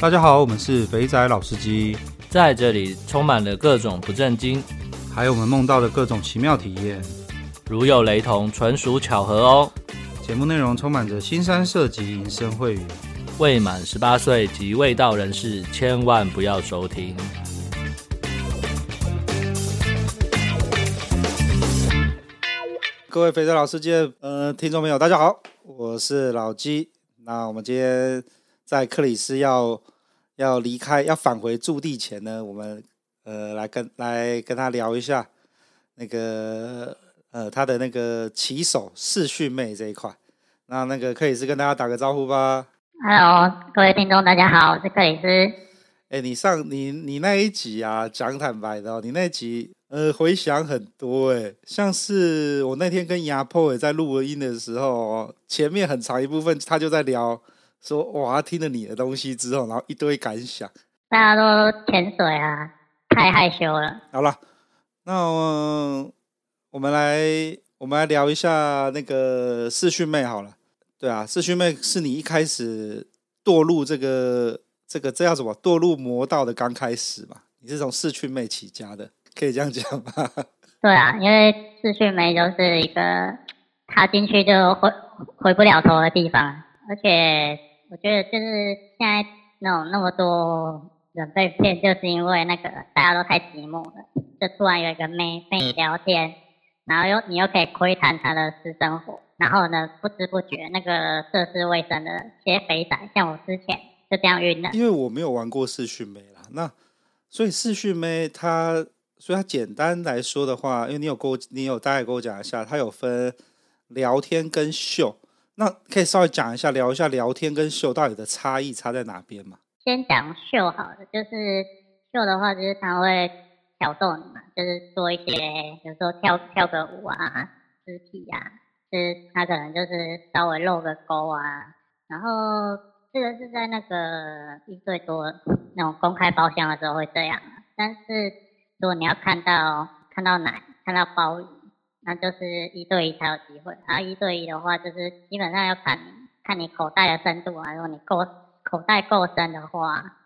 大家好，我们是肥仔老司机，在这里充满了各种不正经，还有我们梦到的各种奇妙体验。如有雷同，纯属巧合哦。节目内容充满着新三色及淫声秽语，未满十八岁及未到人士千万不要收听。各位肥仔老司机，呃，听众朋友，大家好，我是老鸡。那我们今天在克里斯要要离开、要返回驻地前呢，我们呃来跟来跟他聊一下那个呃他的那个骑手视讯妹这一块。那那个克里斯跟大家打个招呼吧。Hello，各位听众，大家好，我是克里斯。哎，你上你你那一集啊，讲坦白的哦，你那一集。呃，回想很多哎，像是我那天跟牙破也在录音的时候，前面很长一部分他就在聊，说哇，听了你的东西之后，然后一堆感想。大家都潜水啊，太害羞了。好了，那我，我们来我们来聊一下那个视讯妹好了。对啊，视讯妹是你一开始堕入这个这个这叫什么？堕入魔道的刚开始嘛？你是从视讯妹起家的。可以这样讲吗？对啊，因为视讯妹就是一个踏进去就回回不了头的地方，而且我觉得就是现在那种那么多人被骗，就是因为那个大家都太寂寞了，就突然有一个妹跟你聊天，然后又你又可以窥探她的私生活，然后呢不知不觉那个涉世未深的些肥仔，像我之前就这样晕了。因为我没有玩过视讯妹啦，那所以视讯妹她。所以，它简单来说的话，因为你有跟我，你有大概跟我讲一下，它有分聊天跟秀，那可以稍微讲一下，聊一下聊天跟秀到底的差异差在哪边吗？先讲秀好了，就是秀的话，就是他会挑逗你嘛，就是做一些，比如说跳跳个舞啊，肢体啊，就是他可能就是稍微露个沟啊，然后这个是在那个一对多那种公开包厢的时候会这样，但是。如果你要看到看到奶，看到包，那就是一对一才有机会。然后一对一的话，就是基本上要看看你口袋的深度啊。如果你够口袋够深的话，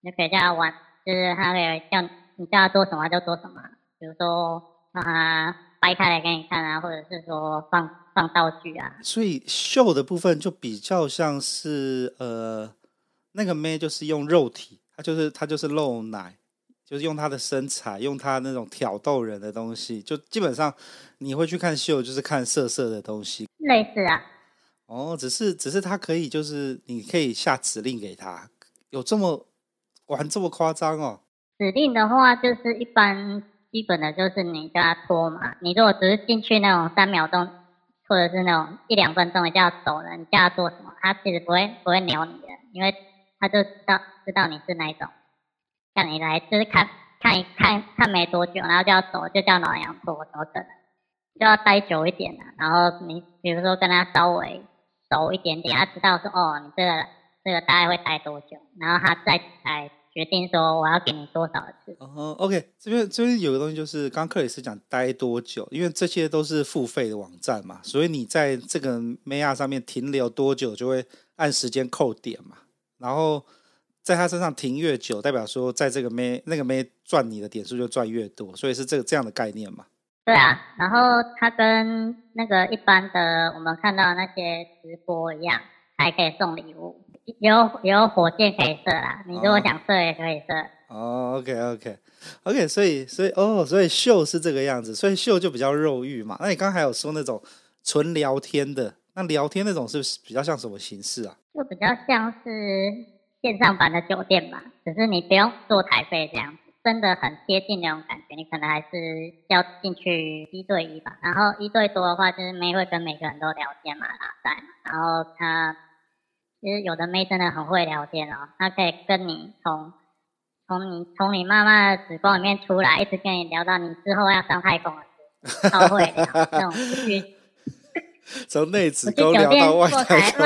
你就可以叫他玩，就是他可以叫你叫他做什么就做什么。比如说让他掰开来给你看啊，或者是说放放道具啊。所以秀的部分就比较像是呃，那个妹就是用肉体，她就是她就是露奶。就是用他的身材，用他那种挑逗人的东西，就基本上你会去看秀，就是看色色的东西。类似啊。哦，只是只是他可以，就是你可以下指令给他，有这么玩这么夸张哦？指令的话，就是一般基本的就是你叫他脱嘛。你如果只是进去那种三秒钟，或者是那种一两分钟，你叫他走了，你叫他做什么，他其实不会不会鸟你的，因为他就知道知道你是哪一种。叫你来就是看看一看看没多久，然后就要走，就叫老杨拖，怎么可能？就要待久一点了。然后你比如说跟他稍微熟一点点，他知道说哦，你这个这个大概会待多久，然后他再来决定说我要给你多少次。哦，OK，这边这边有个东西就是刚克里斯讲待多久，因为这些都是付费的网站嘛，所以你在这个 Maya 上面停留多久，就会按时间扣点嘛，然后。在他身上停越久，代表说在这个妹那个妹赚你的点数就赚越多，所以是这个这样的概念嘛？对啊，然后他跟那个一般的我们看到那些直播一样，还可以送礼物，有有火箭可以射啦，你如果想射也可以射。哦，OK OK OK，所以所以哦，所以秀是这个样子，所以秀就比较肉欲嘛。那你刚才还有说那种纯聊天的，那聊天那种是不是比较像什么形式啊？就比较像是。线上版的酒店吧，只是你不用做台费这样子，真的很贴近那种感觉。你可能还是要进去一对一吧，然后一对多的话，就是妹会跟每个人都聊天嘛，拉塞嘛。然后她其实有的妹真的很会聊天哦，她可以跟你从从你从你妈妈的子宫里面出来，一直跟你聊到你之后要上太空的事，超会聊那种去 从内子宫聊到外太空。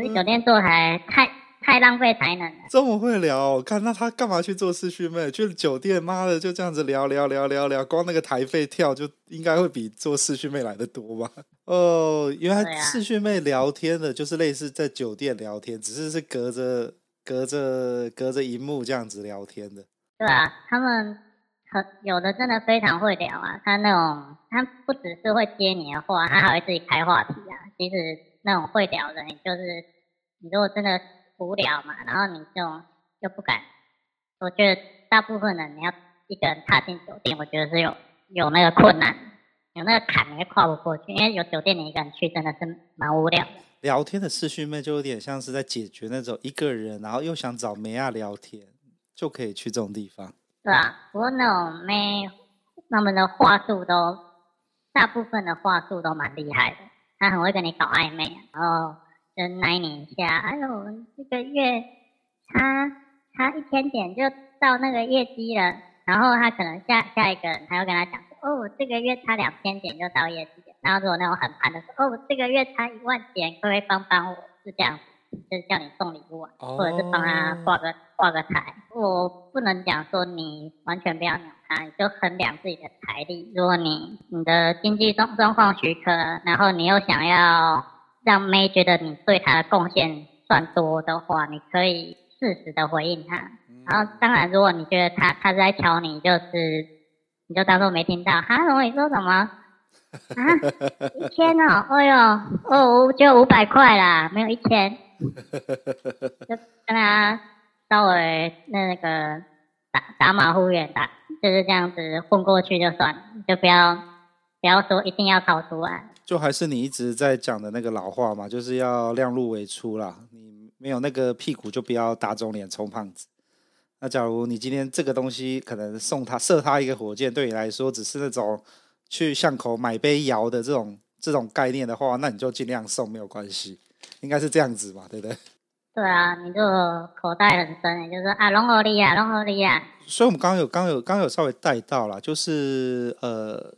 不是酒店坐台太太太浪费才能了。这么会聊，我看那他干嘛去做视讯妹？去酒店，妈的就这样子聊聊聊聊聊，光那个台费跳就应该会比做视讯妹来的多吧？哦，原来视讯妹聊天的就是类似在酒店聊天，只是是隔着隔着隔着荧幕这样子聊天的。对啊，他们很有的真的非常会聊啊，他那种他不只是会接你的话，他还会自己开话题啊。其实那种会聊的，你就是你如果真的无聊嘛，然后你这种又不敢，我觉得大部分人你要一个人踏进酒店，我觉得是有有那个困难。有那个坎，你会跨不过去，因为有酒店你一个人去真的是蛮无聊的。聊天的视讯妹就有点像是在解决那种一个人，然后又想找妹啊聊天，就可以去这种地方。对啊，不过那种妹，他们的话术都，大部分的话术都蛮厉害的，他很会跟你搞暧昧，然后就奶你一下，哎呦，这个月差差一千点就到那个业绩了，然后他可能下下一个人，他又跟他讲。哦，这个月差两千点就到业绩，然后如果那种很烦的时候，哦，这个月差一万点，可不可以帮帮我？是这样，就是叫你送礼物啊，或者是帮他挂个挂个台。我不能讲说你完全不要鸟他，你就衡量自己的财力。如果你你的经济状状况许可，然后你又想要让妹觉得你对她的贡献算多的话，你可以适时的回应她。然后当然，如果你觉得他他是在挑你，就是。你就当做没听到，哈，我你说什么？啊，一千哦，哎呦，哦，就五百块啦，没有一千，就跟他稍微那个打打马虎眼，打就是这样子混过去就算了，就不要不要说一定要考出来。就还是你一直在讲的那个老话嘛，就是要量入为出啦，你没有那个屁股就不要打肿脸充胖子。那假如你今天这个东西可能送他射他一个火箭，对你来说只是那种去巷口买杯摇的这种这种概念的话，那你就尽量送没有关系，应该是这样子嘛，对不对？对啊，你就口袋很深，就是啊，龙合利啊，龙合利啊。所以我们刚刚有刚有刚有稍微带到了，就是呃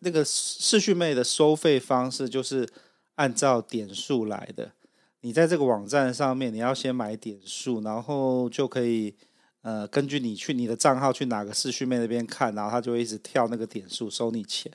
那个视讯妹的收费方式就是按照点数来的，你在这个网站上面你要先买点数，然后就可以。呃，根据你去你的账号去哪个视讯妹那边看，然后他就会一直跳那个点数收你钱。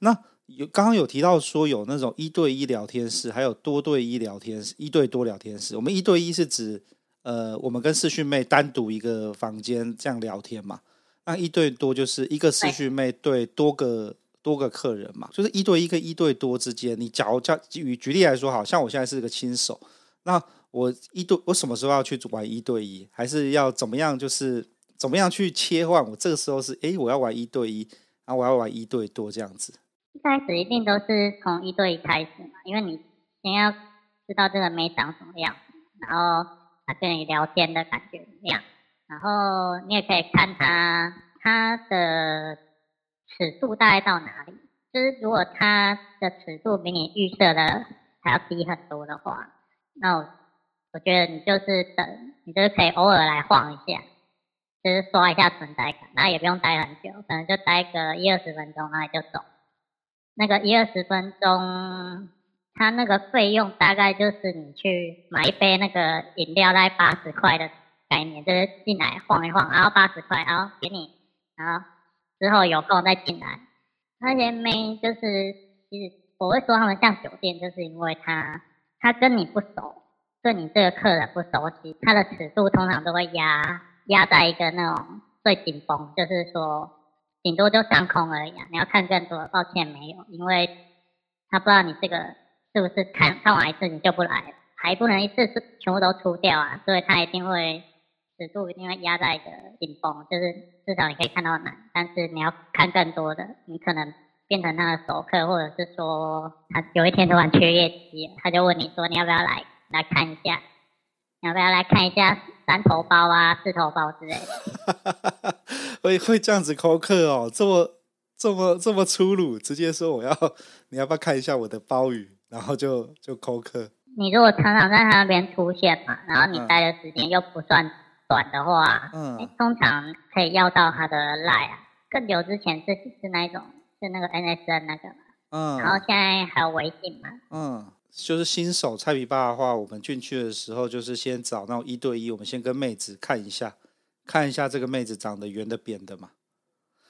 那有刚刚有提到说有那种一对一聊天室，还有多对一聊天室，一对多聊天室。我们一对一是指呃，我们跟视讯妹单独一个房间这样聊天嘛。那一对多就是一个视讯妹对多个多个客人嘛，就是一对一跟一对多之间，你假如叫举举例来说，好像我现在是个新手，那。我一对，我什么时候要去玩一对一，还是要怎么样？就是怎么样去切换？我这个时候是，哎，我要玩一对一，然后我要玩一对多这样子。一开始一定都是从一对一开始嘛，因为你先要知道这个妹长什么样，然后他跟你聊天的感觉怎么样，然后你也可以看他他的尺度大概到哪里。就是如果他的尺度比你预设的还要低很多的话，那我。我觉得你就是等，你就是可以偶尔来晃一下，就是刷一下存在感，然后也不用待很久，可能就待个一二十分钟，然后就走。那个一二十分钟，它那个费用大概就是你去买一杯那个饮料，大概八十块的概念，就是进来晃一晃，然后八十块，然后给你，然后之后有空再进来。那些妹就是，其实我会说他们像酒店，就是因为他他跟你不熟。对你这个客人不熟悉，他的尺度通常都会压压在一个那种最紧绷，就是说顶多就上空而已啊。你要看更多，抱歉没有，因为他不知道你这个是不是看看完一次你就不来，还不能一次是全部都出掉啊，所以他一定会尺度一定会压在一个顶峰，就是至少你可以看到男，但是你要看更多的，你可能变成他的熟客，或者是说他有一天突然缺业绩，他就问你说你要不要来。来看一下，你要不要来看一下三头包啊、四头包之类的？会会这样子扣客哦，这么这么这么粗鲁，直接说我要，你要不要看一下我的包鱼？然后就就扣客。你如果常常在他那边出现嘛，然后你待的时间又不算短的话，嗯，通常可以要到他的 Line 啊。更久之前是是那一种，是那个 NSN 那个嘛，嗯，然后现在还有微信嘛，嗯。就是新手菜皮爸的话，我们进去的时候就是先找那种一对一，我们先跟妹子看一下，看一下这个妹子长得圆的扁的嘛。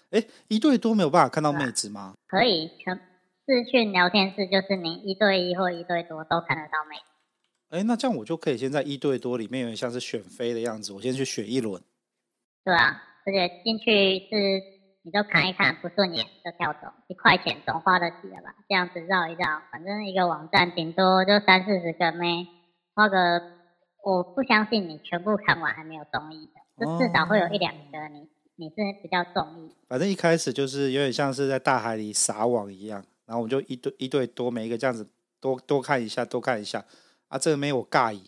哎，一对多没有办法看到妹子吗？可以，全视讯聊天室就是您一对一或一对多都看得到妹子。哎，那这样我就可以先在一对多里面有点像是选妃的样子，我先去选一轮。对啊，而且进去是你就看一看不顺眼就跳走，一块钱总花得起了吧？这样子绕一绕，反正一个网站顶多就三四十个妹，花个我不相信你全部看完还没有中意的，就至少会有一两个你你是比较中意。反正一开始就是有点像是在大海里撒网一样，然后我们就一对一对多，每一个这样子多多看一下，多看一下。啊，这个妹我尬意，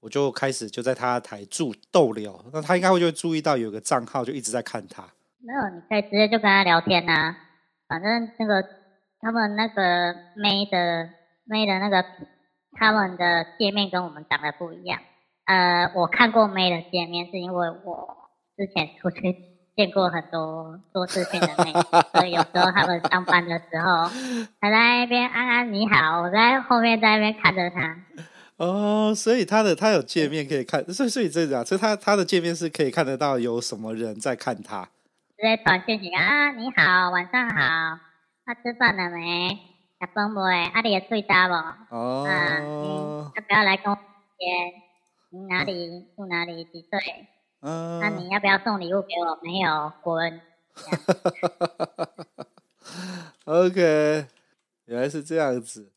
我就开始就在他台驻逗留，那他应该会就会注意到有个账号就一直在看他。没有，你可以直接就跟他聊天呐、啊，反正那个他们那个妹的妹的那个他们的界面跟我们长得不一样。呃，我看过妹的界面，是因为我之前出去见过很多做视讯的妹，所以有时候他们上班的时候，他在那边安安你好，我在后面在那边看着他。哦，所以他的他有界面可以看，所以所以这样，所以他他的界面是可以看得到有什么人在看他。直接传信息啊，你好，晚上好，他、啊、吃饭了没？吃饭没？阿你也睡着不？哦，啊，你要不要来跟我见？你哪里住哪里？几岁？嗯，那你要不要送礼物给我？没有，滚。OK，原来是这样子，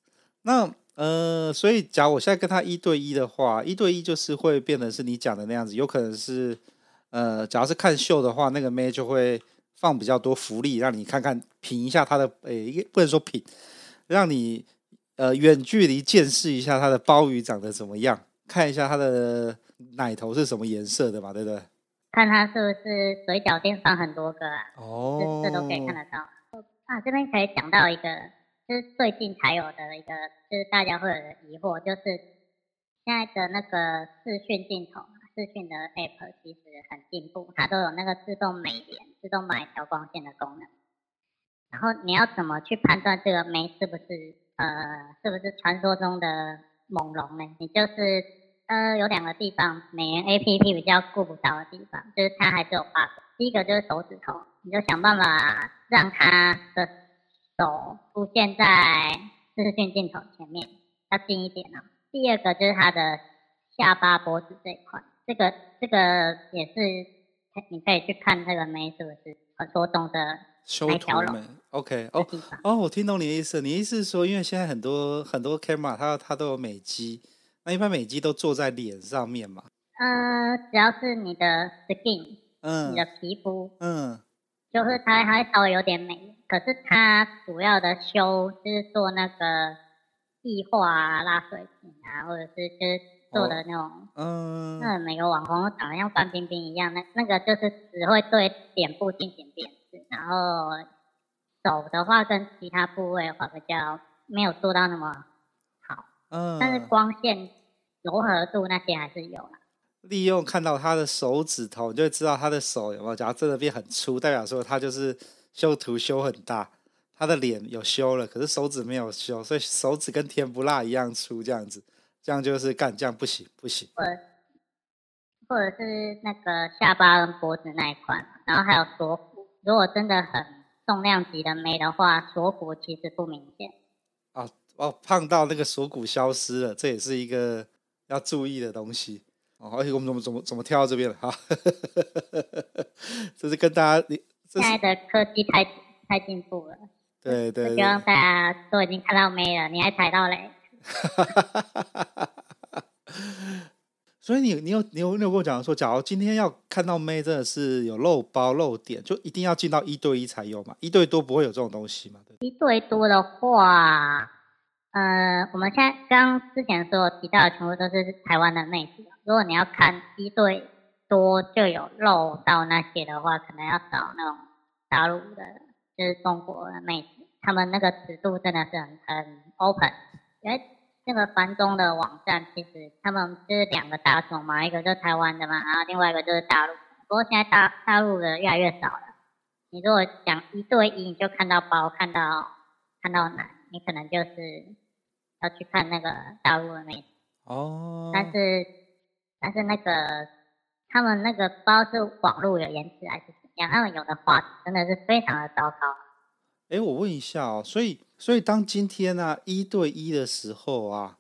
那。呃，所以假如我现在跟他一对一的话，一对一就是会变成是你讲的那样子，有可能是，呃，假如是看秀的话，那个妹就会放比较多福利，让你看看品一下他的，诶，不能说品，让你呃远距离见识一下他的鲍鱼长得怎么样，看一下它的奶头是什么颜色的嘛，对不对？看它是不是嘴角垫放很多个啊？哦，这都可以看得到。啊，这边可以讲到一个。就是最近才有的一个，就是大家会有的疑惑，就是现在的那个视讯镜头，视讯的 app 其实很进步，它都有那个自动美颜、自动帮你调光线的功能。然后你要怎么去判断这个妹是不是呃是不是传说中的猛龙呢？你就是呃有两个地方美颜 app 比较顾不到的地方，就是它还是有 bug。第一个就是手指头，你就想办法让它的。手出现在视讯镜头前面，要近一点哦。第二个就是他的下巴、脖子这一块，这个这个也是，你可以去看这个美是不是传说中的修图美？OK，哦哦，我听懂你的意思。你的意思是说，因为现在很多很多 camera 它它都有美肌，那一般美肌都做在脸上面嘛？呃，只要是你的 skin，嗯，你的皮肤，嗯，就是它还会稍微有点美。可是它主要的修就是做那个液化啊、拉水平啊，或者是就是做的那种，哦、嗯，那每个网红都长得像范冰冰一样，那那个就是只会对脸部进行辨识，然后手的话跟其他部位的话比较没有做到那么好，嗯，但是光线柔和度那些还是有啦。利用看到他的手指头，你就会知道他的手有没有，假如真的变很粗，代表说他就是。修图修很大，他的脸有修了，可是手指没有修，所以手指跟甜不辣一样粗，这样子，这样就是干，这样不行不行。或者，或者是那个下巴跟脖子那一块，然后还有锁骨，如果真的很重量级的妹的话，锁骨其实不明显。哦哦，胖到那个锁骨消失了，这也是一个要注意的东西。哦，而且我们怎么怎么怎么跳到这边了？哈，这是跟大家你。现在的科技太太进步了，对对，对，希望大家都已经看到妹了，你还踩到雷。所以你你有你有你有跟我讲说，假如今天要看到妹，真的是有露包露点，就一定要进到一对一才有嘛？一对多不会有这种东西嘛？一对多的话，呃，我们现在刚之前所有提到的全部都是台湾的妹子，如果你要看一对。多就有露到那些的话，可能要找那种大陆的，就是中国的妹子，他们那个尺度真的是很很 open。因为那个繁中的网站，其实他们就是两个大众嘛，一个就是台湾的嘛，然后另外一个就是大陆。不过现在大大陆的越来越少了。你如果讲一对一，你就看到包，看到看到奶，你可能就是要去看那个大陆的妹子。哦。但是但是那个他们那个包是网络有延迟还是怎样，他们有的画质真的是非常的糟糕。哎，我问一下哦，所以所以当今天呢、啊、一对一的时候啊，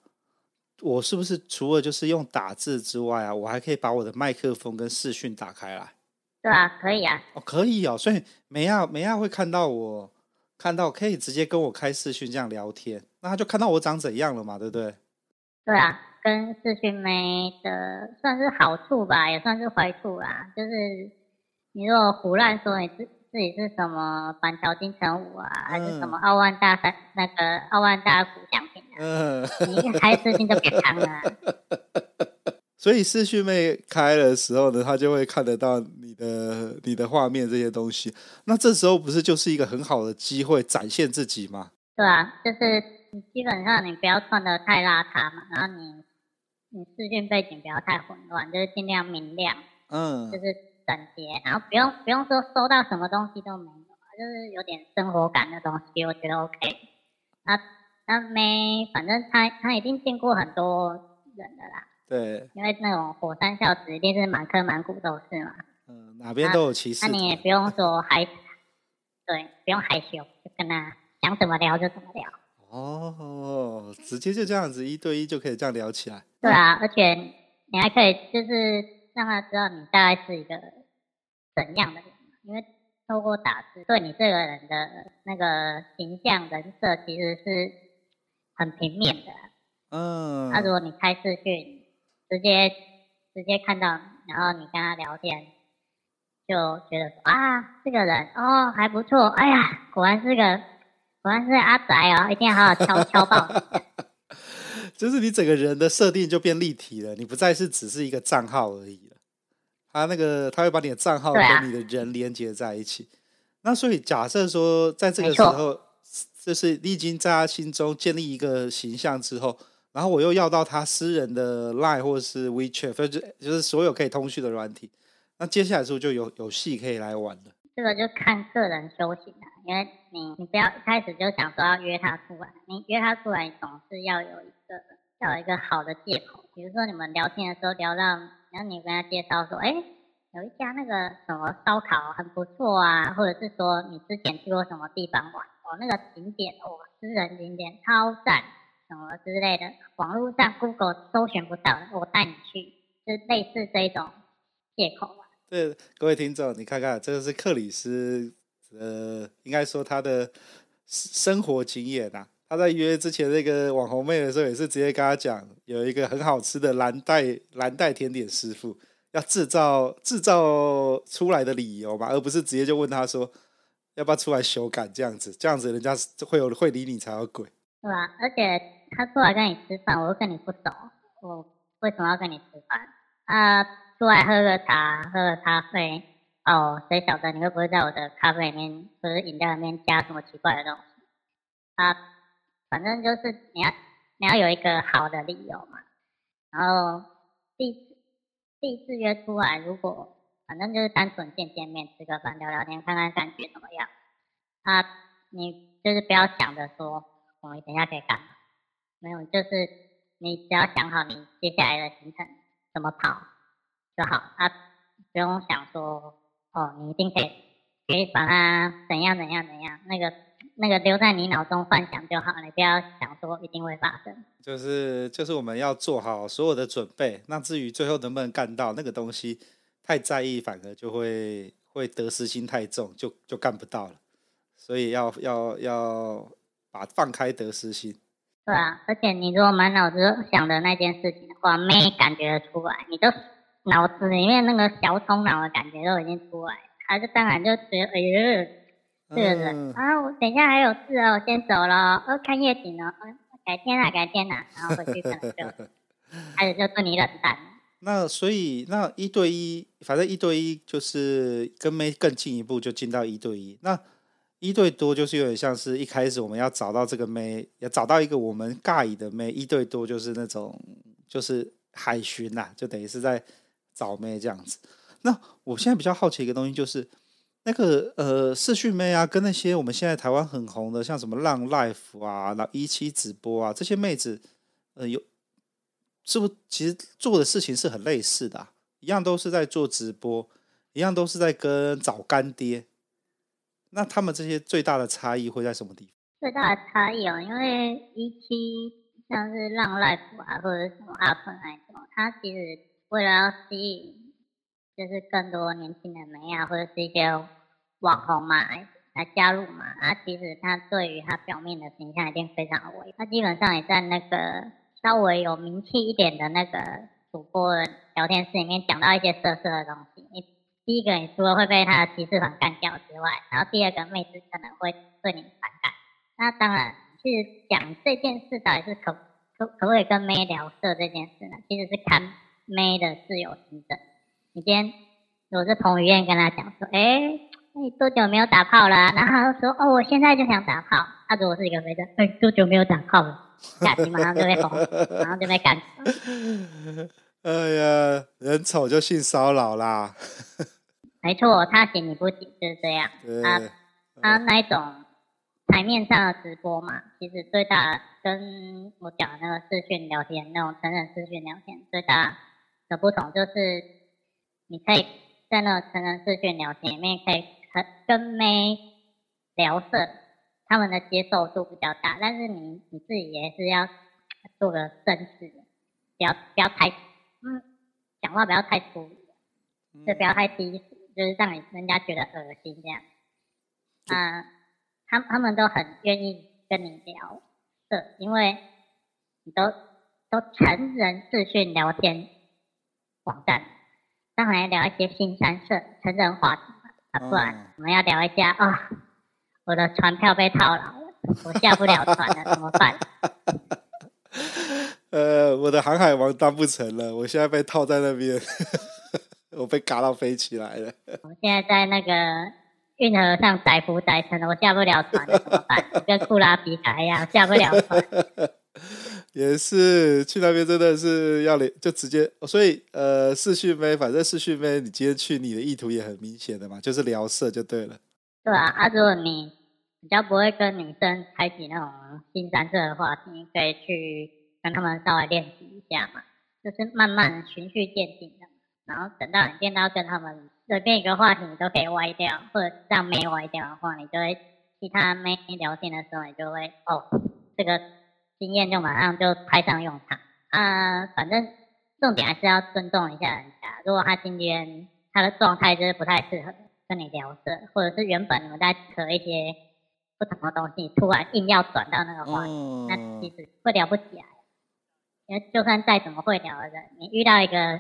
我是不是除了就是用打字之外啊，我还可以把我的麦克风跟视讯打开来？对啊，可以啊。哦，可以哦，所以美亚美亚会看到我，看到可以直接跟我开视讯这样聊天，那他就看到我长怎样了嘛，对不对？对啊，跟视讯妹的算是好处吧，也算是坏处啦。就是你如果胡乱说你自自己是什么板桥金城武啊，嗯、还是什么奥万大三那个奥万大鼓奖品啊，嗯、你一开视讯就别看了。所以视讯妹开的时候呢，她就会看得到你的你的画面这些东西。那这时候不是就是一个很好的机会展现自己吗？对啊，就是基本上你不要穿的太邋遢嘛，然后你你视讯背景不要太混乱，就是尽量明亮，嗯，就是整洁，然后不用不用说收到什么东西都没有，就是有点生活感的东西，我觉得 OK。那那没，反正他他已经见过很多人的啦。对，因为那种火山孝子一定是满坑满谷都是嘛。嗯，哪边都有歧视。那你也不用说害，对，不用害羞，就跟他想怎么聊就怎么聊。哦，直接就这样子一对一就可以这样聊起来。对啊，而且你还可以就是让他知道你大概是一个怎样的人，因为透过打字对你这个人的那个形象人设其实是很平面的。嗯。那如果你开视讯。直接直接看到，然后你跟他聊天，就觉得说啊，这个人哦还不错，哎呀，果然是个果然是阿宅哦，一定要好好敲敲爆你。就是你整个人的设定就变立体了，你不再是只是一个账号而已了。他那个他会把你的账号跟你的人连接在一起。啊、那所以假设说，在这个时候，就是你已经在他心中建立一个形象之后。然后我又要到他私人的 Line 或者是 WeChat，就是就是所有可以通讯的软体。那接下来是不是就有有戏可以来玩了？这个就看个人修行了，因为你你不要一开始就想说要约他出来，你约他出来总是要有一个要有一个好的借口。比如说你们聊天的时候聊到，然后你跟他介绍说，哎，有一家那个什么烧烤很不错啊，或者是说你之前去过什么地方玩，哦，那个景点哦，私人景点超赞。什么之类的，网络上 Google 搜寻不到，我带你去，就类似这种借口吧。对，各位听众，你看看，这个是克里斯，呃，应该说他的生活经验啊。他在约之前那个网红妹的时候，也是直接跟他讲，有一个很好吃的蓝带蓝带甜点师傅，要制造制造出来的理由嘛，而不是直接就问他说要不要出来修改这样子，这样子人家会有会理你才有鬼。对吧？而且。他出来跟你吃饭，我又跟你不熟，我为什么要跟你吃饭？啊，出来喝个茶，喝个咖啡，哦，谁晓得你会不会在我的咖啡里面或者饮料里面加什么奇怪的东西？啊，反正就是你要你要有一个好的理由嘛。然后第第一次约出来，如果反正就是单纯见见面，吃个饭，聊聊天，看看感觉怎么样？啊，你就是不要想着说我们等下可以干嘛。没有，就是你只要想好你接下来的行程怎么跑就好，啊，不用想说哦，你一定可以可以把它怎样怎样怎样，那个那个留在你脑中幻想就好，了不要想说一定会发生。就是就是我们要做好所有的准备，那至于最后能不能干到那个东西，太在意反而就会会得失心太重，就就干不到了。所以要要要把放开得失心。对啊，而且你如果满脑子想的那件事情的话，没感觉得出来，你就脑子里面那个小冲脑的感觉都已经出来，他就当然就觉得，哎呦，这个人、嗯、啊，我等一下还有事哦，我先走了，哦，看夜景哦，改天啊，改天啊，然后回去可能 就开始就对你冷淡。那所以那一对一，反正一对一就是跟妹更进一步，就进到一对一那。一对多就是有点像是一开始我们要找到这个妹，要找到一个我们尬意的妹。一对多就是那种就是海巡呐、啊，就等于是在找妹这样子。那我现在比较好奇一个东西，就是那个呃视讯妹啊，跟那些我们现在台湾很红的，像什么浪 life 啊、然后一期直播啊，这些妹子，呃，有是不是其实做的事情是很类似的啊？一样都是在做直播，一样都是在跟找干爹。那他们这些最大的差异会在什么地方？最大的差异哦，因为一期像是浪 life 啊，或者什么 up 那种，它其实为了要吸引。就是更多年轻的妹啊，或者是一些网红嘛，来加入嘛。啊，其实他对于他表面的形象一定非常的微。他基本上也在那个稍微有名气一点的那个主播的聊天室里面讲到一些色色的东西。你第一个，你除了会被他的骑士团干掉之外，然后第二个妹子可能会对你反感。那当然，其实讲这件事到底是可可可不可以跟妹聊色这件事呢？其实是看妹的自由心证。你今天我是彭于晏跟他讲说，哎、欸，你多久没有打炮了？然后他说，哦，我现在就想打炮。他如果是一个肥仔，哎、欸，多久没有打炮了？下集马上就被封，马上就被赶。哎呀，人丑就性骚扰啦。没错，他行你不行就是这样。他他那一种台面上的直播嘛，其实最大跟我讲那个视讯聊天，那种成人视讯聊天最大的不同就是。你可以在那个成人视讯聊天里面，可以和跟妹聊色，他们的接受度比较大。但是你你自己也是要做个绅士，不要不要太嗯，讲话不要太粗鲁，就不要太低俗，就是让你人家觉得恶心这样。啊、呃，他他们都很愿意跟你聊色，因为你都都成人视讯聊天网站。当然要聊一些新三色成人话题啊，不然我们要聊一下啊、哦，我的船票被套牢了，我下不了船了，怎么办？呃，我的航海王当不成了，我现在被套在那边，我被嘎到飞起来了。我现在在那个运河上载浮载沉，我下不了船了，怎么办？跟库拉比卡一样，下不了船。也是去那边真的是要连就直接，所以呃视讯妹，反正视讯妹，你今天去你的意图也很明显的嘛，就是聊色就对了。对啊，啊如果你比较不会跟女生开启那种新三色的话题，你可以去跟他们稍微练习一下嘛，就是慢慢循序渐进的，然后等到你见到跟他们随便一个话题你都可以歪掉，或者这样没歪掉的话，你就会其他妹聊天的时候，你就会哦这个。经验就马上就派上用场啊！反正重点还是要尊重一下人家。如果他今天他的状态就是不太适合跟你聊色，或者是原本你们在扯一些不同的东西，突然硬要转到那个话题，嗯、那其实会聊不起来。因为就算再怎么会聊的人，你遇到一个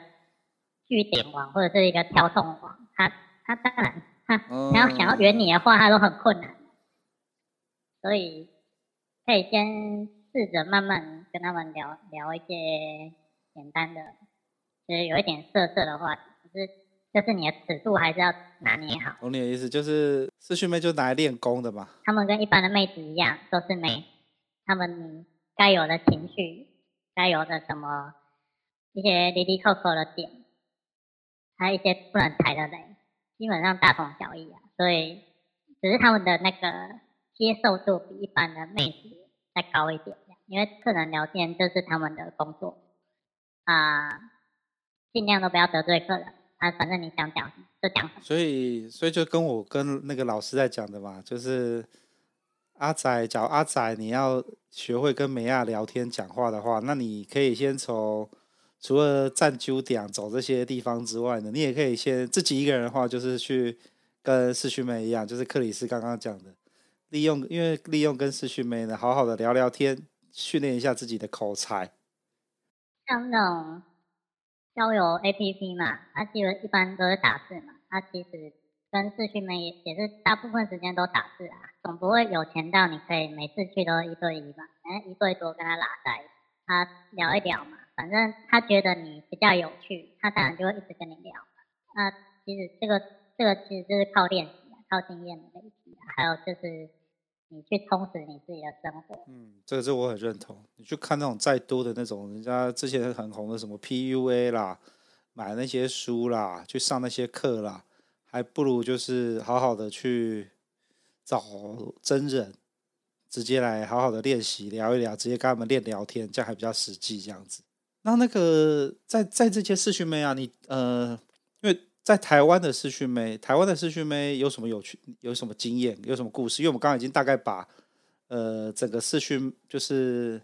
据点王或者是一个挑动王，他他当然他他要想要圆你的话，他都很困难。所以可以先。试着慢慢跟他们聊聊一些简单的，就是有一点色色的话题，就是就是你的尺度还是要拿捏好。懂你的意思，就是四训妹就拿来练功的嘛。他们跟一般的妹子一样，都是妹，他们该有的情绪，该有的什么一些哩哩扣扣的点，还有一些不能踩的雷，基本上大同小异啊。所以只是他们的那个接受度比一般的妹子再高一点。因为客人聊天就是他们的工作啊，尽量都不要得罪客人啊。反正你想讲就讲。所以，所以就跟我跟那个老师在讲的嘛，就是阿仔，假如阿仔你要学会跟美亚聊天讲话的话，那你可以先从除了站酒点走这些地方之外呢，你也可以先自己一个人的话，就是去跟视讯妹一样，就是克里斯刚刚讲的，利用因为利用跟视讯妹呢，好好的聊聊天。训练一下自己的口才，像那种交友 APP 嘛，它基本一般都是打字嘛。它其实跟视讯们也也是大部分时间都打字啊，总不会有钱到你可以每次去都一对一吧？哎，一对多跟他拉在一起，他聊一聊嘛，反正他觉得你比较有趣，他当然就会一直跟你聊。那其实这个这个其实就是靠练习啊，靠经验的累积啊，还有就是。你去充实你自己的生活。嗯，这个是我很认同。你去看那种再多的那种人家之前很红的什么 PUA 啦，买那些书啦，去上那些课啦，还不如就是好好的去找真人，直接来好好的练习聊一聊，直接跟他们练聊天，这样还比较实际。这样子，那那个在在这些视讯妹啊，你呃，因为在台湾的视讯妹，台湾的视讯妹有什么有趣，有什么经验，有什么故事？因为我们刚刚已经大概把呃整个视讯就是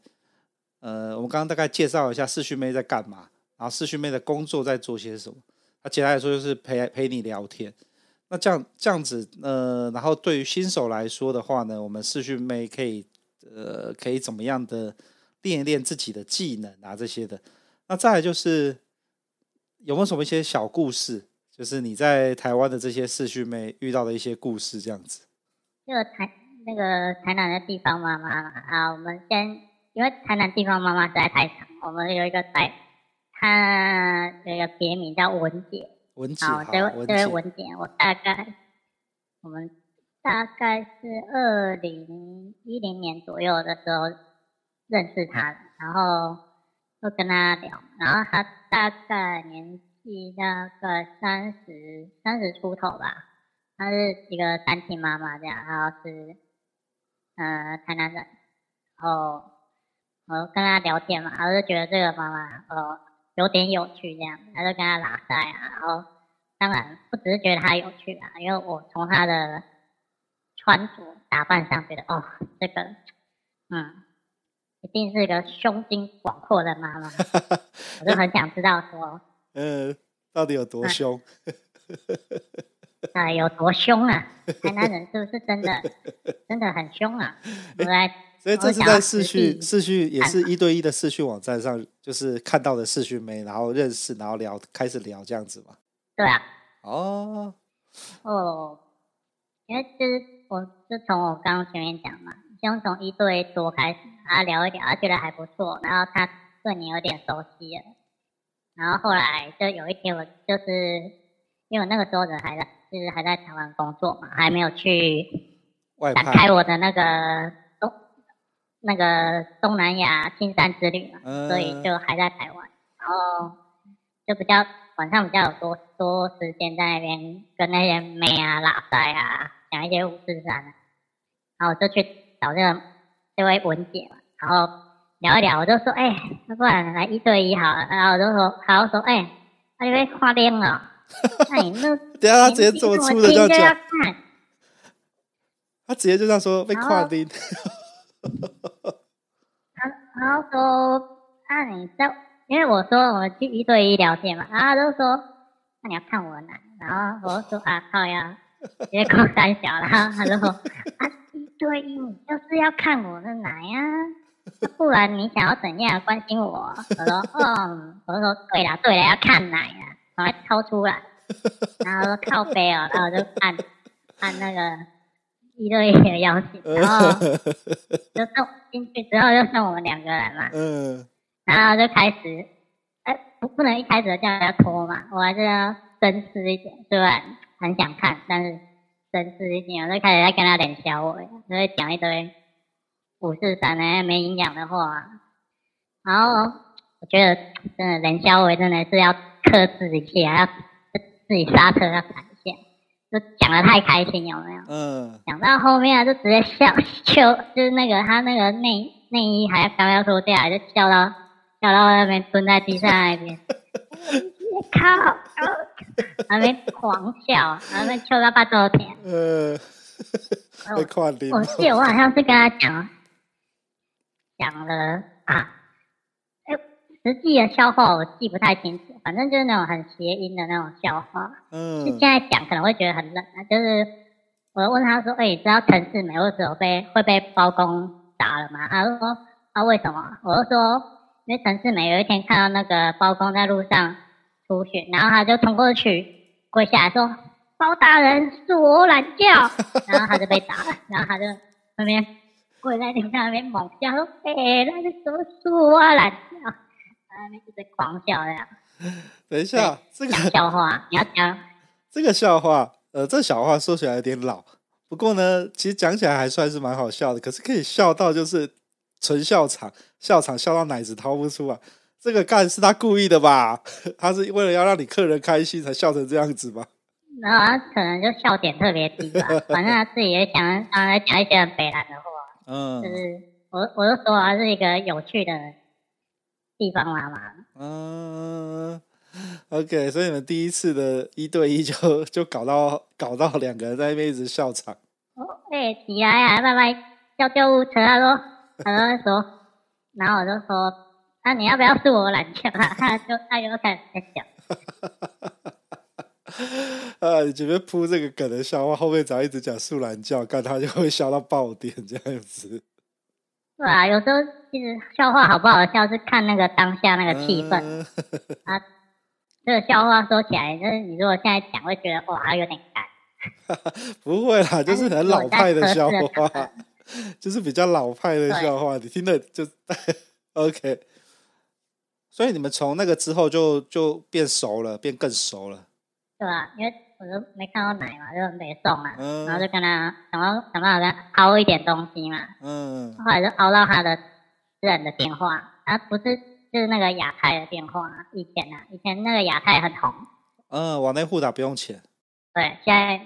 呃，我们刚刚大概介绍一下视讯妹在干嘛，然后视讯妹的工作在做些什么。那简单来说就是陪陪你聊天。那这样这样子，呃，然后对于新手来说的话呢，我们视讯妹可以，呃，可以怎么样的练一练自己的技能啊这些的。那再来就是有没有什么一些小故事，就是你在台湾的这些视讯妹遇到的一些故事这样子。就台那个台南的地方妈妈啊，我们先因为台南地方妈妈实在太长，我们有一个台，她有一个别名叫文姐。文姐，好，这位这位文姐，我大概我们大概是二零一零年左右的时候认识她的，然后就跟她聊，然后她大概年纪大概三十三十出头吧，她是一个单亲妈妈这样，然后是呃台南人，然后我跟她聊天嘛，我就觉得这个妈妈呃。有点有趣，这样，她就跟她拉塞啊，然后当然不只是觉得她有趣啊，因为我从她的穿着打扮上觉得，哦，这个，嗯，一定是一个胸襟广阔的妈妈，我就很想知道说，嗯，到底有多凶？啊，有多凶啊？台南人是不是真的 真的很凶啊？我来。所以这是在视讯，视讯也是一对一的视讯网站上，就是看到的视讯妹，然后认识，然后聊，开始聊这样子嘛。对啊。哦。哦。因为就是我，是从我刚刚前面讲嘛，先从一对多开始，啊聊一聊，啊觉得还不错，然后他对你有点熟悉了，然后后来就有一天我就是，因为我那个时候人还在，就是还在台湾工作嘛，还没有去展开我的那个东。那个东南亚金山之旅嘛，嗯、所以就还在台湾，然后就比较晚上比较有多多时间在那边跟那些妹啊、老塞啊讲一些五四三，然后我就去找这个这位文姐嘛，然后聊一聊，我就说，哎、欸，那不然来一对一好了，然后我就说，好，我说，哎、欸，那你会跨脸了，那你那等下他直接这么粗的这样讲，他直接就这样说被跨脸。他然后说：“啊，你在，因为我说我们去一对一聊天嘛，然后他就说，那你要看我哪，然后我就说啊，靠呀，直接搞三小，然后他就说啊，一对一你就是要看我的奶呀、啊，不然你想要怎样关心我？我说嗯，我就说对了对了，要看奶呀，赶快掏出来，然后说靠背哦，然后就按按那个。”一对一的邀请，然后就送进去之后，就剩我们两个人嘛。嗯。然后就开始，哎，不不能一开始就叫人家脱嘛，我还是要绅士一点，虽然很想看，但是绅士一点，我就开始在跟他冷笑我，就会讲一堆五四三的没营养的话。然后我觉得真的冷笑话真的是要克制一下，要自己刹车要踩。就讲的太开心，有没有？嗯。讲到后面啊，就直接笑，就就是那个他那个内内衣还刚要脱掉，就笑到笑到那边蹲在地上那边。靠！然后那边狂笑，然后那笑到八周天。嗯。被跨定。我记得我好像是跟他讲，讲了啊。哎实际的笑话我记不太清楚，反正就是那种很谐音的那种笑话。嗯。就现在讲可能会觉得很冷啊，就是我问他说：“哎、欸，你知道陈世美为什么被会被包公打了吗？”他说：“啊，为什么？”我就说：“因为陈世美有一天看到那个包公在路上出巡，然后他就冲过去跪下来说：‘包大人恕我懒觉。’然后他就被打了，然后他就那边跪在地上那边猛笑说：‘哎、欸，那是什么恕我懒觉？’”那边一直狂笑这样。等一下，这个笑话你要讲。这个笑话，呃，这个笑话说起来有点老，不过呢，其实讲起来还算是蛮好笑的。可是可以笑到就是纯笑场，笑场笑到奶子掏不出啊。这个干是他故意的吧？他是为了要让你客人开心才笑成这样子吧？然后他可能就笑点特别低吧，反正他自己也想，刚才讲一些很北烂的话。嗯，就是我我就说他是一个有趣的地方妈妈。嗯，OK，所以你们第一次的一对一就 就搞到搞到两个人在那边一直笑场。哦，哎，起来啊，拜拜，叫救护车。他说，他就说，然后我就说，那、啊、你要不要助我懒觉？他就他就开始在讲。啊！你前面铺这个梗的笑话，后面只要一直讲素懒觉，看他就会笑到爆点这样子。对啊，有时候其实笑话好不好笑是看那个当下那个气氛。嗯、啊，这个笑话说起来，就是你如果现在讲，会觉得哇，有点干。不会啦，就是很老派的笑话，就是比较老派的笑话，你听的就 OK。所以你们从那个之后就就变熟了，变更熟了。对啊，因为我就没看到奶嘛，就没送嘛，嗯、然后就跟他想到想办法跟他凹一点东西嘛。嗯。后来就凹到他的私人的电话，啊，不是，就是那个亚太的电话。以前啊，以前那个亚太很红。嗯，往内互打不用钱。对，现在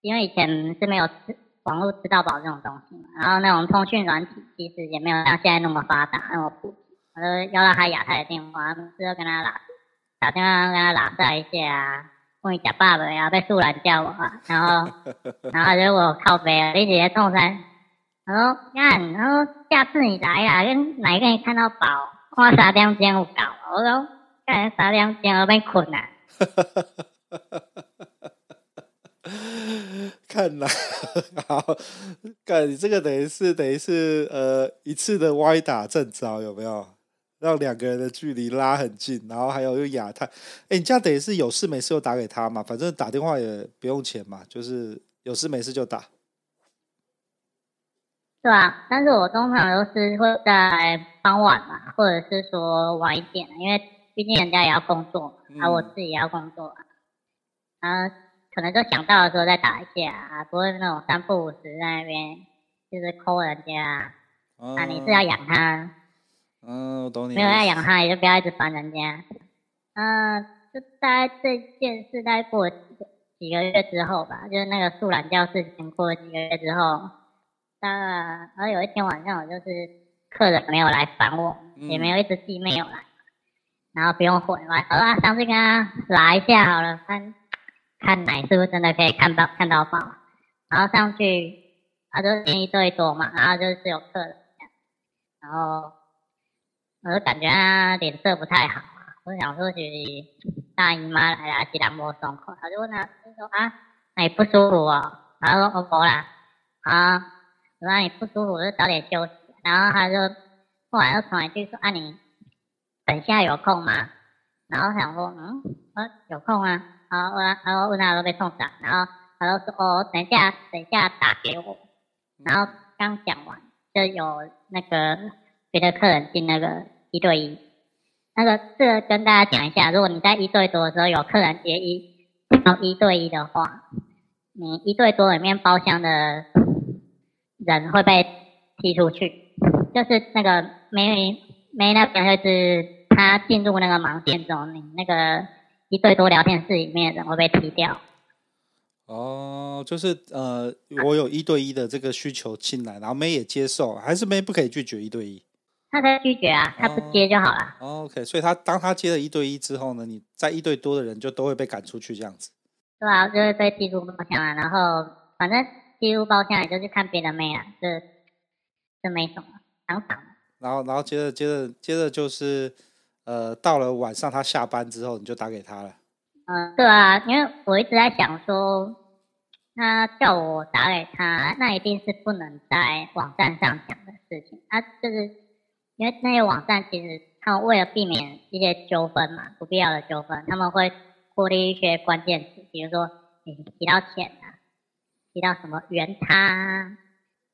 因为以前是没有吃网络吃到饱这种东西嘛，然后那种通讯软体其实也没有像现在那么发达那么普及，我就要到他亚太的电话，之后跟他打打电话跟他拉塞一下啊。问你假爸爸呀，被素兰叫我，然后，然后就我靠北了，你直接中山，他说干，然后下次你来啊，跟哪一个你看到宝，看三点钟有搞，我说干三点钟我被困了。看来好，干你这个等于是等于是呃一次的歪打正着，有没有？让两个人的距离拉很近，然后还有用亚太，哎，你这样等于是有事没事就打给他嘛，反正打电话也不用钱嘛，就是有事没事就打。对啊，但是我通常都是会在傍晚嘛，或者是说晚一点，因为毕竟人家也要工作，而、嗯、我自己也要工作，啊，可能就想到的时候再打一下，啊，不会那种三不五时在那边就是 call 人家，嗯、啊，你是要养他。嗯，我懂你。没有要养他，也就不要一直烦人家。嗯，就大概这件事，大概过几个月之后吧，就是那个素懒觉事情过了几个月之后，当然，然后有一天晚上，我就是客人没有来烦我，嗯、也没有一直寄没有来，然后不用回来，好啦，上去跟他拉一下好了，看看奶是不是真的可以看到看到宝，然后上去，他就是一对多嘛，然后就是有客人，然后。我就感觉他脸色不太好啊，我想说是大姨妈来了，其他没松口，他就问他，就说啊，那你不舒服哦？他说我没啦，啊，我说你不舒服就早点休息。然后他就后来又传一句说啊，你等下有空吗？然后想说嗯，我有空啊。然后我然后问他都被冲傻，然后他就说哦，等一下等一下打给我。然后刚讲完就有那个。别的客人进那个一对一，那个这个跟大家讲一下，如果你在一对多的时候有客人接一，然后一对一的话，你一对多里面包厢的人会被踢出去，就是那个没没那边就是他进入那个盲点中，你那个一对多聊天室里面的人会被踢掉。哦，就是呃，我有一对一的这个需求进来，然后妹也接受，还是妹不可以拒绝一对一？他才拒绝啊，他不接就好了。哦，OK，所以他当他接了一对一之后呢，你在一对多的人就都会被赶出去这样子。对啊，就会被踢出包厢啊，然后反正踢出包厢也就去看别的妹啊，这这没什么，常常。然后，然后接着接着接着就是，呃，到了晚上他下班之后，你就打给他了。嗯，对啊，因为我一直在想说，他叫我打给他，那一定是不能在网站上讲的事情，他就是。因为那些网站其实他们为了避免一些纠纷嘛，不必要的纠纷，他们会过滤一些关键词，比如说你提到钱啊，提到什么圆他，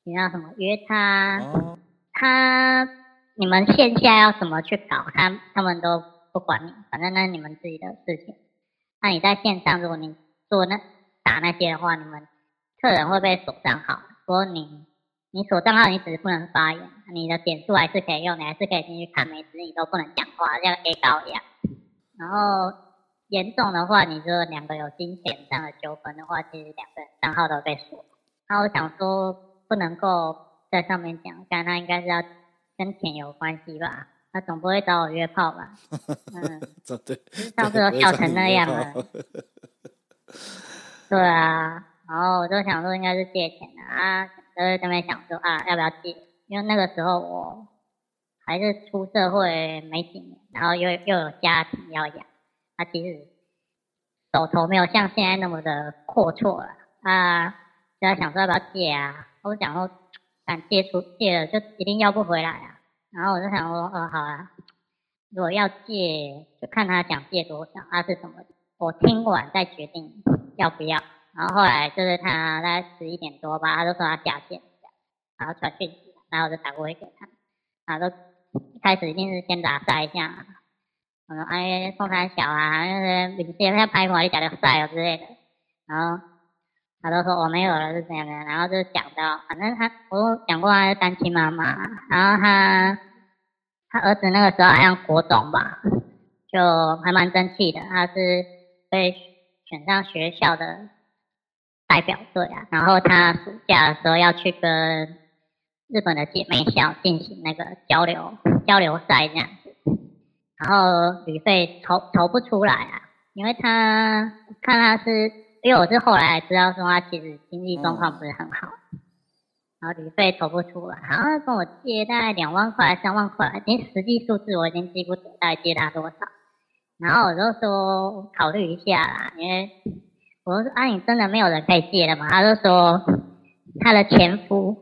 提到什么约他，哦、他你们线下要怎么去搞，他他们都不管你，反正那是你们自己的事情。那你在线上，如果你做那打那些的话，你们客人会被锁账号，说你。你锁账号，你只是不能发言，你的点数还是可以用，你还是可以进去看，每次你都不能讲话，像 A 高一样。然后严重的话，你说两个有金钱上的纠纷的话，其实两个人账号都被锁。然后我想说，不能够在上面讲，但他应该是要跟钱有关系吧？他总不会找我约炮吧？嗯，对，上次都笑成那样了。对啊，然后我就想说应该是借钱的啊，就是这边想说啊，要不要借？因为那个时候我还是出社会没几年，然后又又有家庭要养，他、其实手头没有像现在那么的阔绰了啊，就在想说要不要借啊？我想说，敢借出借了就一定要不回来啊。然后我就想说，呃，好啊，如果要借，就看他想借多少，他是什么，我听完再决定要不要。然后后来就是他大概十一点多吧，他就说他下线，然后传讯息，然后我就打过去给他，然后就一开始一定是先打赛一下，我说哎，凤山小啊，就是明天要拍我，你讲的赛哦之类的，然后他都说我没有了是这样的，然后就讲到，反正他我讲过他是单亲妈妈，然后他。他儿子那个时候好像国中吧，就还蛮争气的。他是被选上学校的代表队啊，然后他暑假的时候要去跟日本的姐妹校进行那个交流交流赛这样子，然后旅费筹筹不出来啊，因为他看他是，因为我是后来知道说他其实经济状况不是很好。然后旅费投不出来，然后跟我借大概两万块、三万块，连实际数字我已经记不得，大概借他多少。然后我就说考虑一下啦，因为我说啊，你真的没有人可以借的嘛？他就说他的前夫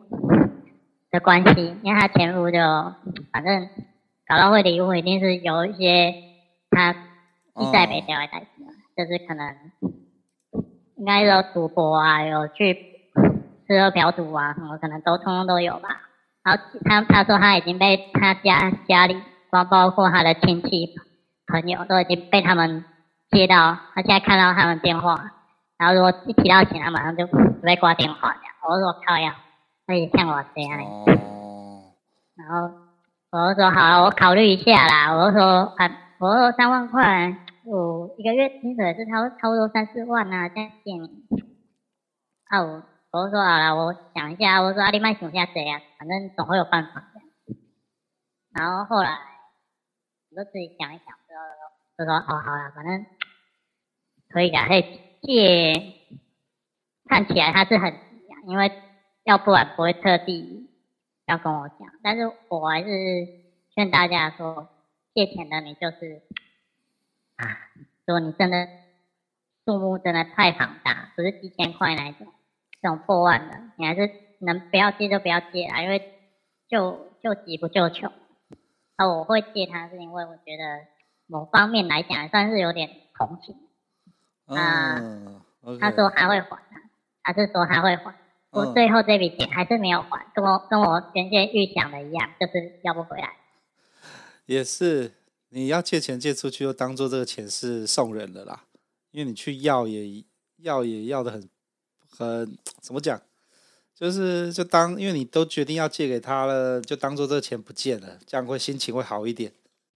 的关系，因为他前夫就反正搞到会离婚，一定是有一些他记在北调的代志，就是可能应该有赌博啊，有去。吃喝嫖赌啊，什么可能都通通都有吧。然后他他说他已经被他家家里，包包括他的亲戚朋友都已经被他们接到，他现在看到他们电话，然后如果一提到钱，他马上就准备挂电话。我说我靠呀，可以像我这样。哦。然后我就说好了，我考虑一下啦。我就说啊，我说三万块，我一个月薪水是超超多三四万啊，这样借你。啊我。我说好了，我想一下。我说阿里麦想下谁呀？反正总会有办法的。然后后来我就自己想一想之后，就说哦，好了，反正可以的，可以借。看起来他是很急啊，因为要不然不会特地要跟我讲。但是我还是劝大家说，借钱的你就是啊，如果你真的数目真的太庞大，不是几千块那种。这种破万的，你还是能不要借就不要借啊，因为救救急不救穷。啊，我会借他是因为我觉得某方面来讲算是有点同情。啊，嗯.他说还会还他是说还会还，我最后这笔钱还是没有还，跟我跟我原先预想的一样，就是要不回来。也是，你要借钱借出去，就当做这个钱是送人的啦，因为你去要也要也要的很。很怎么讲，就是就当因为你都决定要借给他了，就当做这个钱不见了，这样会心情会好一点。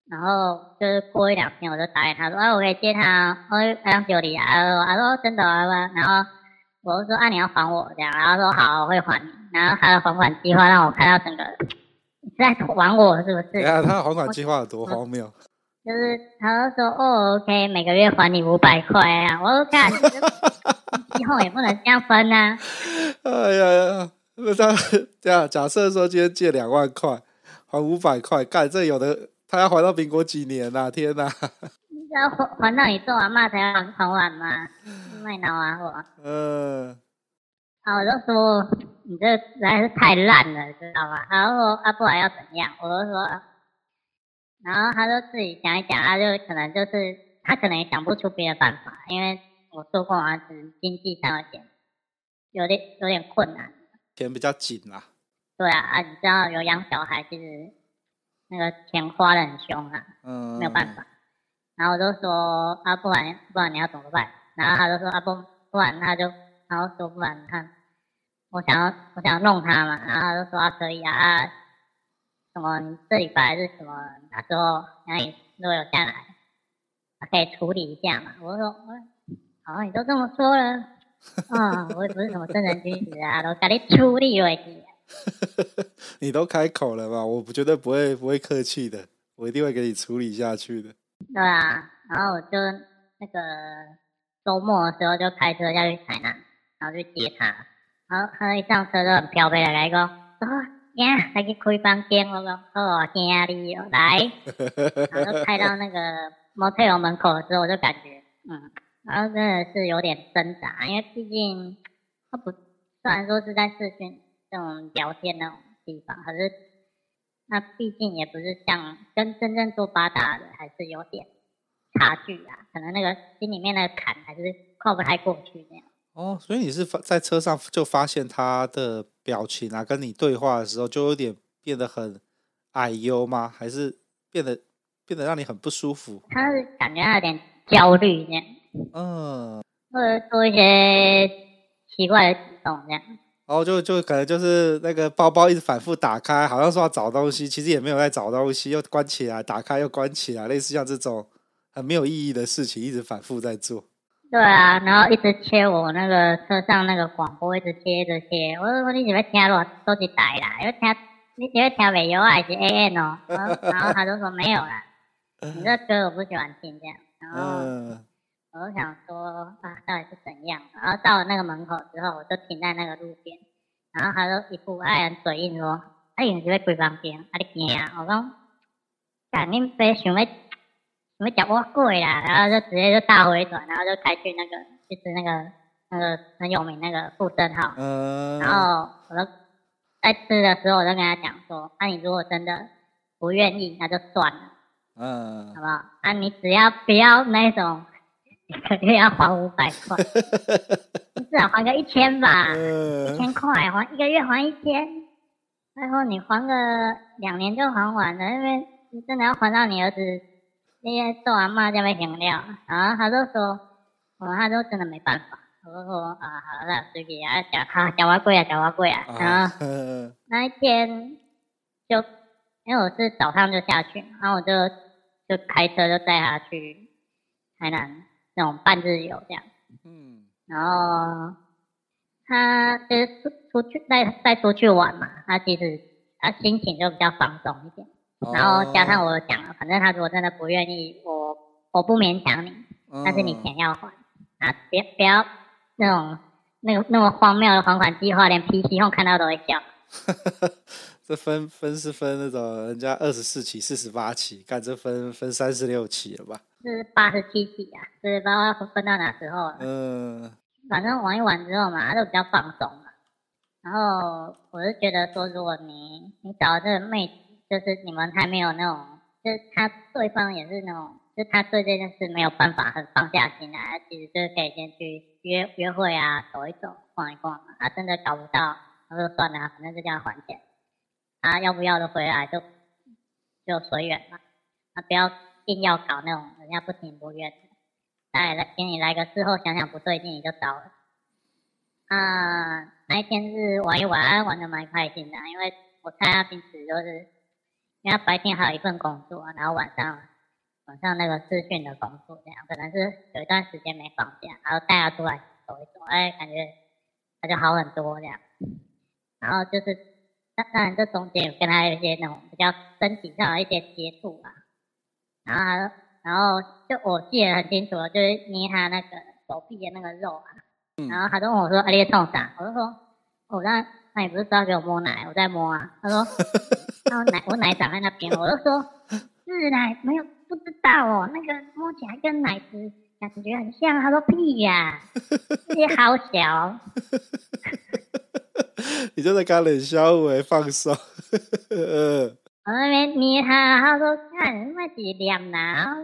然后就是过一两天，我就打给他说：“啊，我可以借他，我还想救你啊。”他说：“真的啊。”然后我就说：“啊，你要还我这样。”然后说：“好，我会还你。”然后他的还款计划让我看到整个你是在玩我是不是？对啊，他的还款计划有多荒谬？就是他就说：“哦，OK，每个月还你五百块啊。”我说：“干。”以后也不能这样分啊！哎呀呀，那他这样假设说今天借两万块，还五百块，干这有的他要还到民国几年呐、啊？天呐！你要还还到你做完嘛才要还完吗？卖脑啊我！嗯。啊，我就说你这实在是太烂了，知道吗？然后说啊，不然要怎样？我就说，然后他就自己想一想，他就可能就是他可能也想不出别的办法，因为。我做过儿子经济上的钱，有点有点困难，钱比较紧啊。对啊，啊，你知道有养小孩，其实那个钱花的很凶啊，嗯，没有办法。然后我就说啊，不然不然你要怎么办？然后他就说啊，不不然他就然后说不然你看，我想要我想要弄他嘛，然后他就说啊可以啊，啊什么你这礼拜是什么哪时候哪里如果有下来？可以处理一下嘛。我说我，好，你都这么说了，啊、哦，我也不是什么正人君子啊，都给你处理为止。你都开口了嘛，我不绝对不会不会客气的，我一定会给你处理下去的。对啊，然后我就那个周末的时候就开车下去台南，然后去接他，然后他一上车就很飘飞的来讲，说呀，来去开房间，我讲哦，惊你哦，来，然后就开到那个 motel 门口的时候，我就感觉，嗯，然后真的是有点挣扎，因为毕竟他不，虽然说是在视讯这种聊天那种地方，可是。那毕竟也不是像跟真正做八达的，还是有点差距啊。可能那个心里面的坎还是跨不太过去那样。哦，所以你是发在车上就发现他的表情啊，跟你对话的时候就有点变得很矮忧吗？还是变得变得让你很不舒服？他是感觉他有点焦虑这样。嗯。或者做一些奇怪的举动这样。然后就就可能就是那个包包一直反复打开，好像说要找东西，其实也没有在找东西，又关起来，打开又关起来，类似像这种很没有意义的事情，一直反复在做。对啊，然后一直切我那个车上那个广播，一直切一直切。我说你怎么听了都几台啦？因为听你因为听没有还是 A N 哦？然后，然后他就说没有啦，你这歌我不喜欢听这样。然后。嗯我就想说啊，到底是怎样？然后到了那个门口之后，我就停在那个路边，然后他就一副爱人嘴硬说：“哎，你是要回房间？啊，你惊啊？”我讲：“赶紧别想要想要叫我过啦！”然后就直接就大回转，然后就开去那个就是那个那个很有名那个富盛号。嗯。然后我就在吃的时候，我就跟他讲说：“那、啊、你如果真的不愿意，那就算了。嗯。好不好？啊，你只要不要那种。”一个月要还五百块，你 至少还个一千吧，一千块还一个月还一千，然后你还个两年就还完了，因为你真的要还到你儿子那些做完嘛就没停掉，然后他就说，我他就真的没办法，我就说啊好了随便啊讲他讲话贵啊讲话贵啊，然后 那一天就因为我是早上就下去，然后我就就开车就带他去台南。那种半日游这样，嗯，然后他就是出出去再再出去玩嘛，他其实他心情就比较放松一点，然后加上我讲了，反正他如果真的不愿意，我我不勉强你，但是你钱要还。啊，别不要那种那个那么荒谬的还款计划，连 PC Home 看到都会笑。这分分是分那种人家二十四期、四十八期，看这分分三十六期了吧？是八十七期啊，是不知道分到哪时候了。嗯，反正玩一玩之后嘛，就比较放松嘛。然后我是觉得说，如果你你找这个妹子，就是你们还没有那种，就是他对方也是那种，就是他对这件事没有办法很放下心来，其实就是可以先去约约会啊，走一走，逛一逛嘛。他真的找不到，他说算了，反正就这样还钱。啊，要不要的回来就就随缘嘛，啊，不要。硬要搞那种人家不情不愿，来来给你来个事后想想不对劲你就糟了。啊，那一天是玩一玩，玩的蛮开心的，因为我猜他平时就是，因为他白天还有一份工作，然后晚上晚上那个视讯的工作这样，可能是有一段时间没放假，然后带他出来走一走，哎，感觉他就好很多这样。然后就是，当当然这中间有跟他有一些那种比较身体上的一些接触吧。然后，然后就我记得很清楚，就是捏他那个手臂的那个肉啊。嗯、然后他就问我说：“阿你痛啥？”我就说：“我那那你不是说要给我摸奶？我在摸啊。”他说：“他 说奶我奶长在那边。”我就说：“是奶，没有不知道哦，那个摸起来跟奶子感觉很像。”他说：“屁呀，这些好小。” 你就在跟他冷笑话放松。我那边捏他，他说看那几脸呐，然后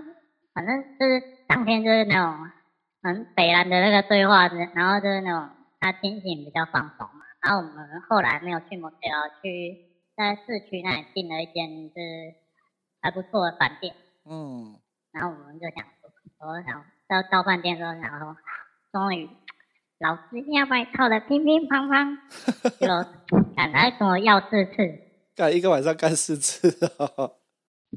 反正就是当天就是那种很北烂的那个对话，然后就是那种他心情比较放松嘛。然后我们后来没有去摩天楼去在市区那里订了一间就是还不错的饭店。嗯。然后我们就想说，我想到到饭店之后，然后终于老子一定要把你套的乒乒乓乓，就赶来跟我要四次。干一个晚上干四次哦！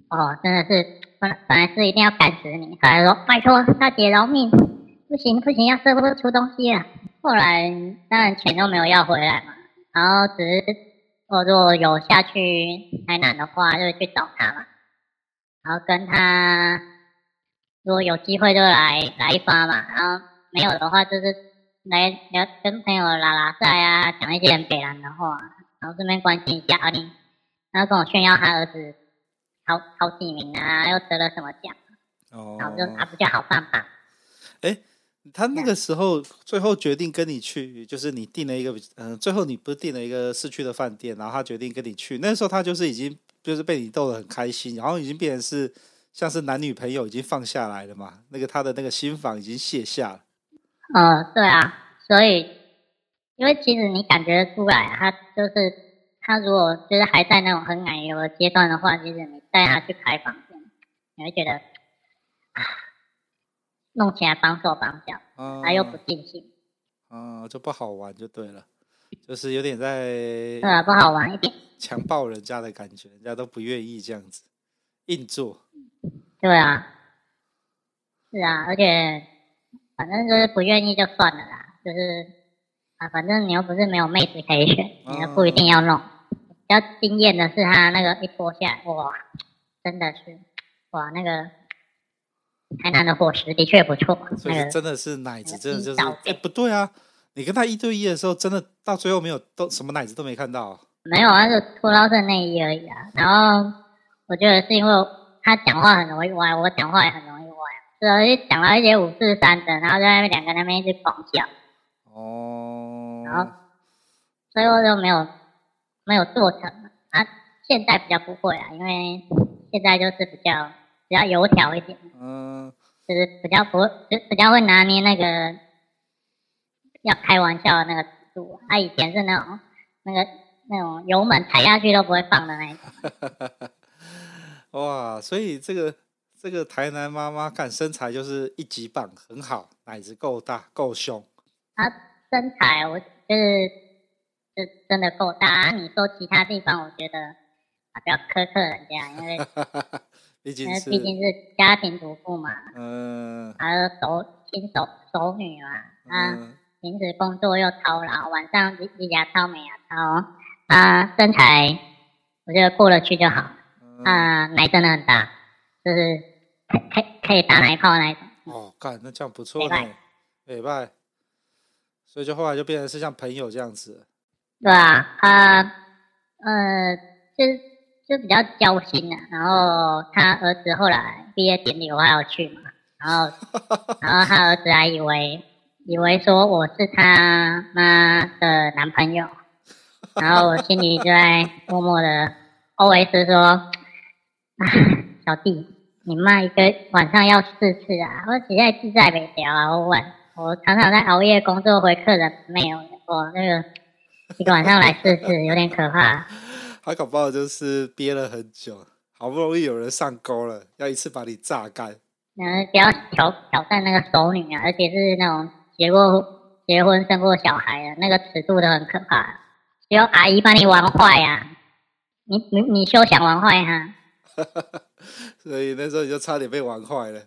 哦，真的是，本来本来是一定要赶死你，后来说拜托大姐饶命，不行不行，要射不出东西了。后来当然钱都没有要回来嘛，然后只是我如果有下去台南的话，就去找他嘛，然后跟他如果有机会就来来一发嘛，然后没有的话就是来聊跟朋友拉拉赛啊，讲一些很北南的话，然后顺便关心一下阿玲，然后跟我炫耀他儿子考考几名啊，又得了什么奖，哦，然后就他不叫好棒棒，哎。他那个时候最后决定跟你去，就是你订了一个，嗯、呃，最后你不是订了一个市区的饭店，然后他决定跟你去。那时候他就是已经就是被你逗得很开心，然后已经变成是像是男女朋友已经放下来了嘛。那个他的那个心房已经卸下了。嗯、呃，对啊，所以因为其实你感觉出来，他就是他如果就是还在那种很奶油的阶段的话，其实你带他去开房间，你会觉得。弄起来绑手绑脚，他、啊、又不尽兴，啊，就不好玩就对了，就是有点在，对啊，不好玩一点，强暴人家的感觉，人家都不愿意这样子硬做，对啊，是啊，而且反正就是不愿意就算了啦，就是啊，反正你又不是没有妹子可以选，你又不一定要弄。比较惊艳的是他那个一脱下来，哇，真的是哇那个。台南的伙食的确不错，所以真的是奶子，真的就是哎、欸，不对啊！你跟他一对一的时候，真的到最后没有都什么奶子都没看到、啊，没有啊，就脱到这内衣而已啊。然后我觉得是因为他讲话很容易歪，我讲话也很容易歪，所以讲到一些五四三的，然后在那边两个那边一直狂笑。哦。然后最后就没有没有做成啊。现在比较不会啊，因为现在就是比较。比较油条一点，嗯，就是比较不，就比较会拿捏那个要开玩笑的那个尺度。他以前是那种那个那种油门踩下去都不会放的那种。哇，所以这个这个台南妈妈看身材就是一级棒，很好，奶子够大够凶。她身材我就是就真的够大。啊你说其他地方，我觉得啊不要苛刻人家，因为。毕竟是毕竟是家庭主妇嘛，嗯，还有手亲手手女嘛，啊，平时工作又操劳，晚上一一家操美牙操，啊，身材我觉得过得去就好，啊，奶真的很大，就是可可可以打奶泡那种。哦，干，那这样不错呢，礼拜，所以就后来就变成是像朋友这样子。对啊，他，呃，就。就比较交心的，然后他儿子后来毕业典礼我还要去嘛，然后 然后他儿子还以为以为说我是他妈的男朋友，然后我心里就在默默的 OS 说，啊，小弟，你妈一个晚上要四次啊，我实在自在不了啊，我晚，我常常在熬夜工作回客人没有，我那个一个晚上来四次，有点可怕。他搞不好就是憋了很久，好不容易有人上钩了，要一次把你榨干。嗯，不要挑挑战那个熟女啊，而且是那种结过结婚生过小孩的，那个尺度都很可怕。只有阿姨把你玩坏啊，你你你休想玩坏哈。所以那时候你就差点被玩坏了。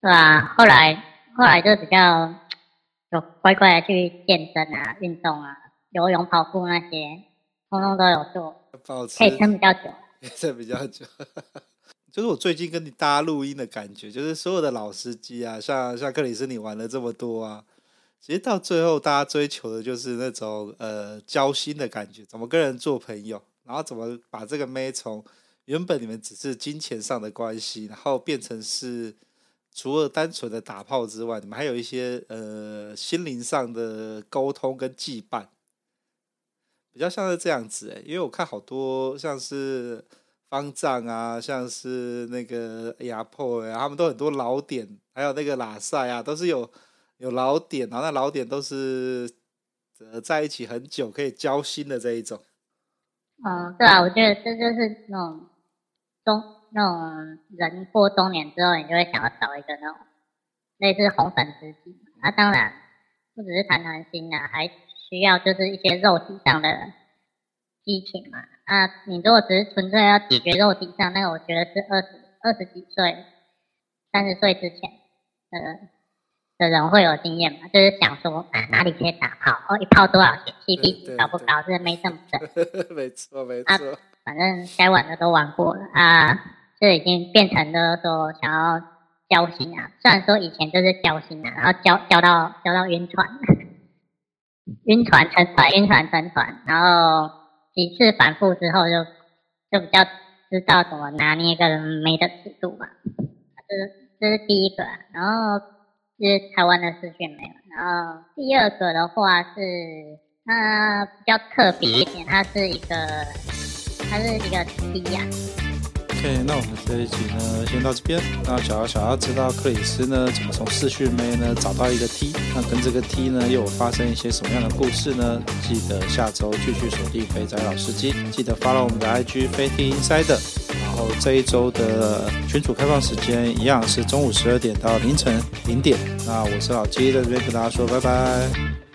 是啊，后来后来就比较就乖乖的去健身啊、运动啊、游泳、跑步那些，通通都有做。保持可以撑比较久，撑比较久。就是我最近跟你搭录音的感觉，就是所有的老司机啊，像像克里斯，你玩了这么多啊，其实到最后大家追求的就是那种呃交心的感觉，怎么跟人做朋友，然后怎么把这个妹从原本你们只是金钱上的关系，然后变成是除了单纯的打炮之外，你们还有一些呃心灵上的沟通跟羁绊。比较像是这样子诶，因为我看好多像是方丈啊，像是那个亚破啊，他们都很多老点，还有那个拉塞啊，都是有有老点，然后那老点都是呃在一起很久可以交心的这一种。嗯，对啊，我觉得这就是那种中那种人过中年之后，你就会想要找一个那种类似红粉知己。那当然不只是谈谈心啊，还。需要就是一些肉体上的激情嘛？啊，你如果只是纯粹要解决肉体上，那个我觉得是二十二十几岁、三十岁之前，呃。的人会有经验嘛？就是想说，啊、哪里可以打炮？哦，一炮多少钱？CP 值高不高？是没这么准。没错，没错。啊，反正该玩的都玩过了啊，这已经变成了说想要交心啊。虽然说以前就是交心啊，然后交交到交到晕船，晕船成团，晕船成团，然后几次反复之后就，就比较知道怎么拿捏一个没的尺度吧。这是这是第一个，然后。是台湾的视讯没了，然后第二个的话是它比较特别一点，它是一个，它是一个 T 呀。OK，那我们这一集呢先到这边。那想要想要知道克里斯呢怎么从视讯妹呢找到一个 T，那跟这个 T 呢又发生一些什么样的故事呢？记得下周继续锁定肥仔老司机，记得 follow 我们的 IG 飞听 Insider。这一周的群组开放时间一样是中午十二点到凌晨零点。那我是老鸡，在这边跟大家说拜拜。